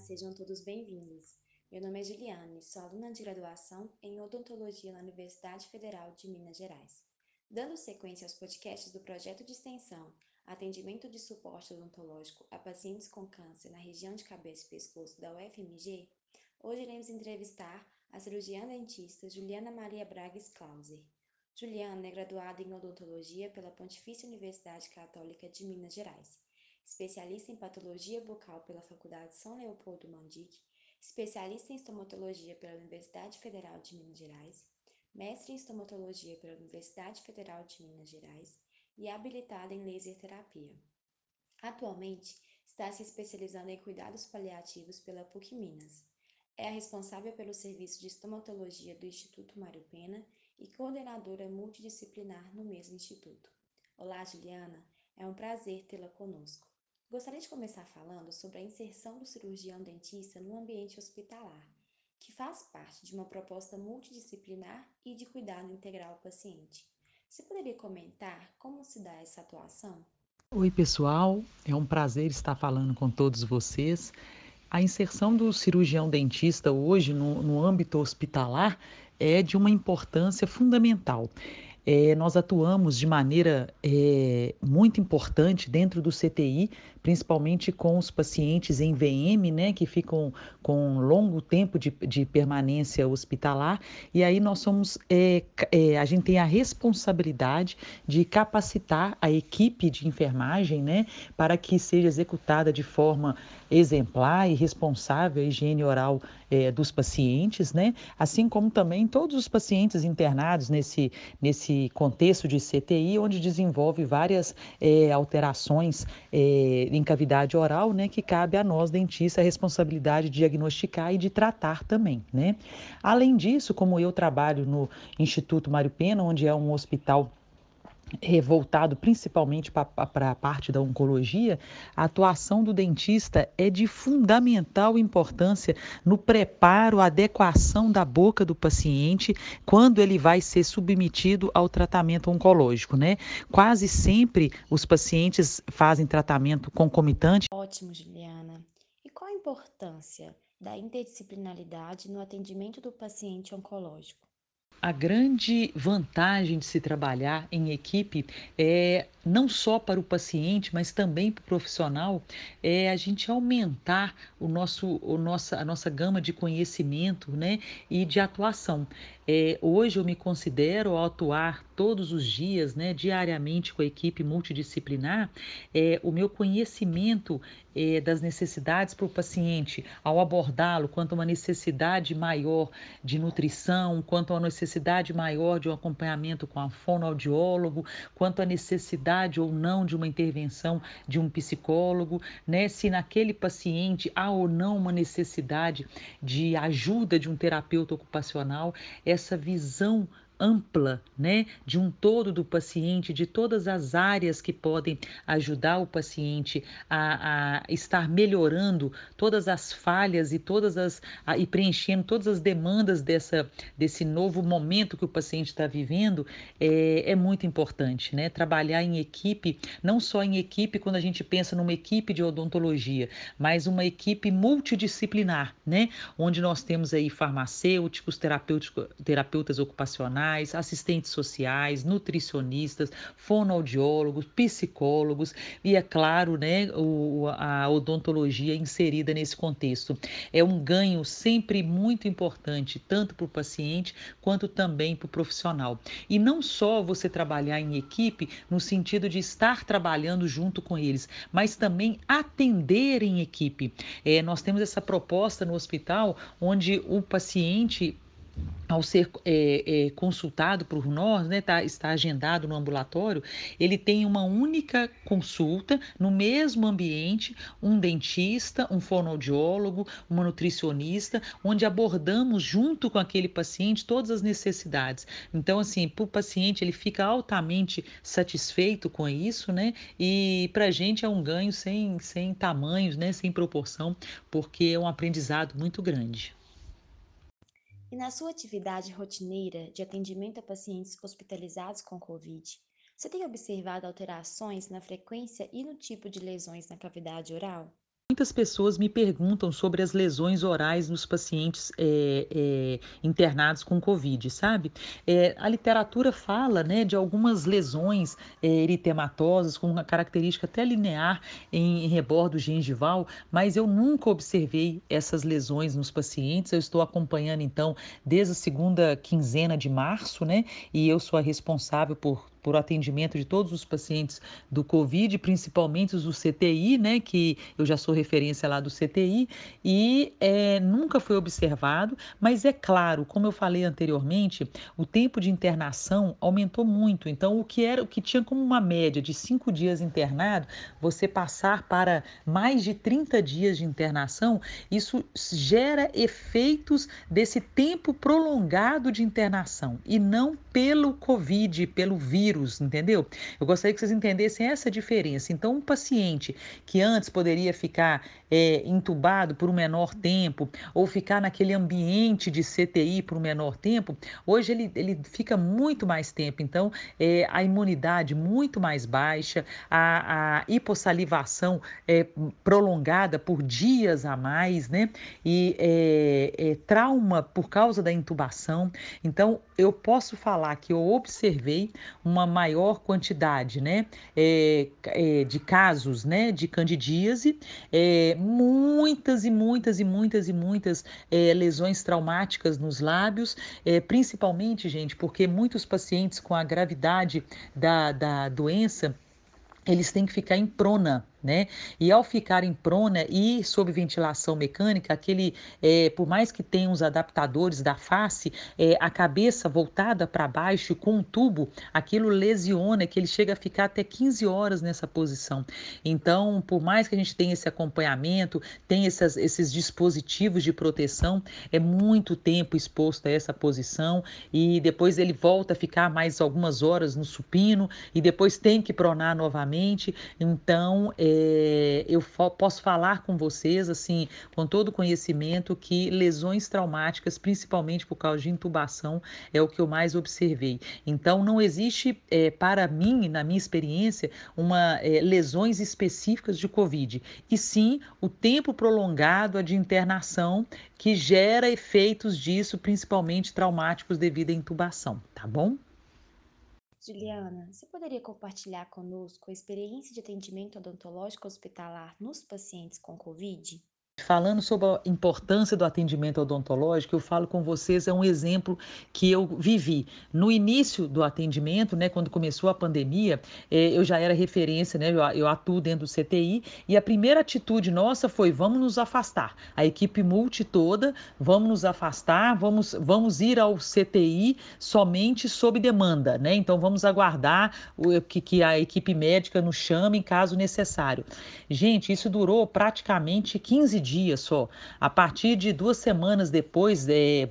sejam todos bem-vindos. Meu nome é Juliane, sou aluna de graduação em Odontologia na Universidade Federal de Minas Gerais. Dando sequência aos podcasts do projeto de extensão Atendimento de Suporte Odontológico a Pacientes com Câncer na região de cabeça e pescoço da UFMG, hoje iremos entrevistar a cirurgiã dentista Juliana Maria Braga Clauser. Juliana é graduada em Odontologia pela Pontifícia Universidade Católica de Minas Gerais especialista em patologia bucal pela Faculdade São Leopoldo Mandic, especialista em estomatologia pela Universidade Federal de Minas Gerais, mestre em estomatologia pela Universidade Federal de Minas Gerais e habilitada em laser terapia. Atualmente, está se especializando em cuidados paliativos pela PUC Minas. É a responsável pelo serviço de estomatologia do Instituto Mário Pena e coordenadora multidisciplinar no mesmo instituto. Olá, Juliana, é um prazer tê-la conosco. Gostaria de começar falando sobre a inserção do cirurgião dentista no ambiente hospitalar, que faz parte de uma proposta multidisciplinar e de cuidado integral ao paciente. Você poderia comentar como se dá essa atuação? Oi, pessoal, é um prazer estar falando com todos vocês. A inserção do cirurgião dentista hoje no, no âmbito hospitalar é de uma importância fundamental. É, nós atuamos de maneira é, muito importante dentro do CTI, principalmente com os pacientes em VM, né, que ficam com longo tempo de, de permanência hospitalar, e aí nós somos, é, é, a gente tem a responsabilidade de capacitar a equipe de enfermagem, né, para que seja executada de forma exemplar e responsável a higiene oral é, dos pacientes, né, assim como também todos os pacientes internados nesse, nesse contexto de CTI, onde desenvolve várias é, alterações é, em cavidade oral, né, que cabe a nós, dentistas, a responsabilidade de diagnosticar e de tratar também, né. Além disso, como eu trabalho no Instituto Mário Pena, onde é um hospital voltado principalmente para a parte da oncologia, a atuação do dentista é de fundamental importância no preparo, adequação da boca do paciente quando ele vai ser submetido ao tratamento oncológico, né? Quase sempre os pacientes fazem tratamento concomitante. Ótimo, Juliana. E qual a importância da interdisciplinaridade no atendimento do paciente oncológico? A grande vantagem de se trabalhar em equipe é não só para o paciente, mas também para o profissional, é a gente aumentar o nosso, o nossa, a nossa gama de conhecimento né, e de atuação. É, hoje eu me considero, ao atuar todos os dias, né, diariamente com a equipe multidisciplinar, é, o meu conhecimento é, das necessidades para o paciente, ao abordá-lo, quanto a uma necessidade maior de nutrição, quanto a uma necessidade maior de um acompanhamento com a fonoaudiólogo, quanto a necessidade ou não de uma intervenção de um psicólogo, né, se naquele paciente há ou não uma necessidade de ajuda de um terapeuta ocupacional, essa visão ampla, né, de um todo do paciente, de todas as áreas que podem ajudar o paciente a, a estar melhorando todas as falhas e todas as a, e preenchendo todas as demandas dessa desse novo momento que o paciente está vivendo é, é muito importante, né? Trabalhar em equipe, não só em equipe quando a gente pensa numa equipe de odontologia, mas uma equipe multidisciplinar, né? Onde nós temos aí farmacêuticos, terapêuticos, terapeutas ocupacionais profissionais, assistentes sociais, nutricionistas, fonoaudiólogos, psicólogos e, é claro, né, o, a odontologia inserida nesse contexto. É um ganho sempre muito importante, tanto para o paciente quanto também para o profissional. E não só você trabalhar em equipe no sentido de estar trabalhando junto com eles, mas também atender em equipe. É, nós temos essa proposta no hospital onde o paciente ao ser é, é, consultado por nós, né, tá, está agendado no ambulatório, ele tem uma única consulta no mesmo ambiente, um dentista, um fonoaudiólogo, uma nutricionista, onde abordamos junto com aquele paciente todas as necessidades. Então, assim, para o paciente ele fica altamente satisfeito com isso, né? E para a gente é um ganho sem, sem tamanhos, né? Sem proporção, porque é um aprendizado muito grande. E na sua atividade rotineira de atendimento a pacientes hospitalizados com Covid, você tem observado alterações na frequência e no tipo de lesões na cavidade oral? Muitas pessoas me perguntam sobre as lesões orais nos pacientes é, é, internados com Covid, sabe? É, a literatura fala né, de algumas lesões eritematosas com uma característica até linear em, em rebordo gengival, mas eu nunca observei essas lesões nos pacientes. Eu estou acompanhando então desde a segunda quinzena de março, né? E eu sou a responsável por por atendimento de todos os pacientes do Covid, principalmente os do CTI, né, que eu já sou referência lá do CTI, e é, nunca foi observado, mas é claro, como eu falei anteriormente, o tempo de internação aumentou muito. Então, o que era, o que tinha como uma média de cinco dias internado, você passar para mais de 30 dias de internação, isso gera efeitos desse tempo prolongado de internação e não pelo Covid, pelo vírus vírus, entendeu? Eu gostaria que vocês entendessem essa diferença. Então, um paciente que antes poderia ficar é, entubado por um menor tempo ou ficar naquele ambiente de CTI por um menor tempo, hoje ele, ele fica muito mais tempo. Então, é, a imunidade muito mais baixa, a, a hipossalivação é, prolongada por dias a mais, né? E é, é, trauma por causa da intubação. Então, eu posso falar que eu observei uma maior quantidade, né, é, é, de casos, né, de candidíase, muitas e muitas e muitas e muitas é, lesões traumáticas nos lábios, é, principalmente, gente, porque muitos pacientes com a gravidade da, da doença eles têm que ficar em prona, né? E ao ficar em prona e sob ventilação mecânica, aquele, é, por mais que tenha os adaptadores da face, é, a cabeça voltada para baixo com um tubo, aquilo lesiona, que ele chega a ficar até 15 horas nessa posição. Então, por mais que a gente tenha esse acompanhamento, tenha essas, esses dispositivos de proteção, é muito tempo exposto a essa posição e depois ele volta a ficar mais algumas horas no supino e depois tem que pronar novamente. Então, é, é, eu posso falar com vocês, assim, com todo conhecimento, que lesões traumáticas, principalmente por causa de intubação, é o que eu mais observei. Então, não existe, é, para mim, na minha experiência, uma é, lesões específicas de Covid, e sim o tempo prolongado de internação que gera efeitos disso, principalmente traumáticos devido à intubação, tá bom? Juliana, você poderia compartilhar conosco a experiência de atendimento odontológico hospitalar nos pacientes com Covid? Falando sobre a importância do atendimento odontológico, eu falo com vocês, é um exemplo que eu vivi. No início do atendimento, né, quando começou a pandemia, eh, eu já era referência, né, eu, eu atuo dentro do CTI, e a primeira atitude nossa foi: vamos nos afastar. A equipe multi toda, vamos nos afastar, vamos, vamos ir ao CTI somente sob demanda, né? Então vamos aguardar o, que, que a equipe médica nos chame caso necessário. Gente, isso durou praticamente 15 dias só. A partir de duas semanas depois, é,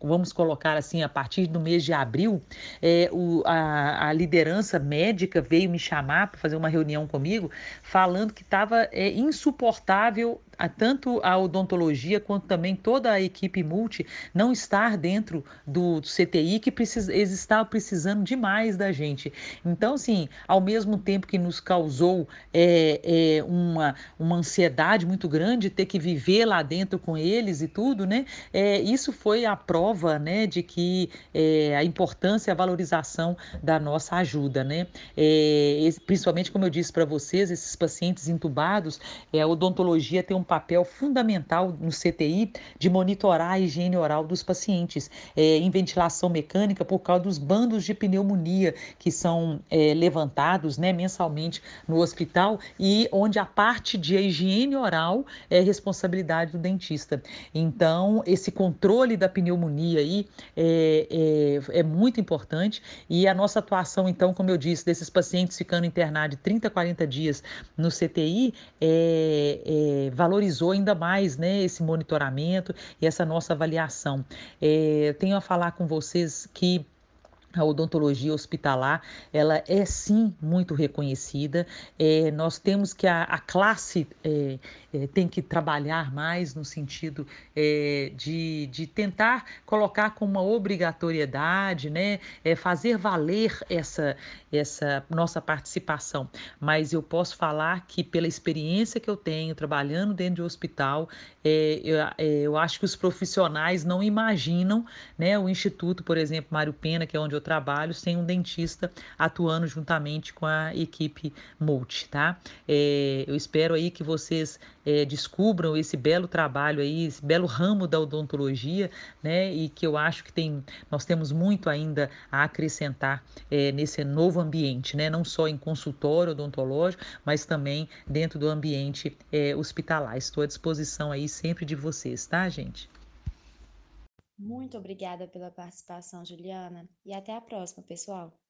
vamos colocar assim, a partir do mês de abril, é, o, a, a, liderança médica veio me chamar para fazer uma reunião comigo, falando que estava é, insuportável a, tanto a odontologia quanto também toda a equipe multi não estar dentro do, CTI que precisa, eles estavam precisando demais da gente. Então, assim, ao mesmo tempo que nos causou é, é, uma, uma ansiedade muito grande ter que viver lá dentro com eles e tudo, né? É, isso foi a prova, né, de que é, a importância a valorização da nossa ajuda, né? É, principalmente, como eu disse para vocês, esses pacientes intubados, é, a odontologia tem um papel fundamental no CTI de monitorar a higiene oral dos pacientes é, em ventilação mecânica por causa dos bandos de pneumonia que são é, levantados né, mensalmente no hospital e onde a parte de higiene oral é responsabilidade do dentista. Então, esse controle da pneumonia aí é, é, é muito importante e a nossa atuação, então, como eu disse, desses pacientes ficando internados de 30 a 40 dias no CTI é, é valorizou ainda mais né, esse monitoramento e essa nossa avaliação. É, tenho a falar com vocês que a odontologia hospitalar, ela é sim muito reconhecida. Eh, nós temos que a, a classe eh, eh, tem que trabalhar mais no sentido eh, de, de tentar colocar como uma obrigatoriedade, né, eh, fazer valer essa, essa nossa participação. Mas eu posso falar que, pela experiência que eu tenho trabalhando dentro de um hospital, eh, eu, eu acho que os profissionais não imaginam, né, o Instituto, por exemplo, Mário Pena, que é onde eu trabalho, sem um dentista atuando juntamente com a equipe multi, tá? É, eu espero aí que vocês é, descubram esse belo trabalho aí, esse belo ramo da odontologia, né? E que eu acho que tem, nós temos muito ainda a acrescentar é, nesse novo ambiente, né? Não só em consultório odontológico, mas também dentro do ambiente é, hospitalar. Estou à disposição aí sempre de vocês, tá, gente? Muito obrigada pela participação, Juliana, e até a próxima, pessoal!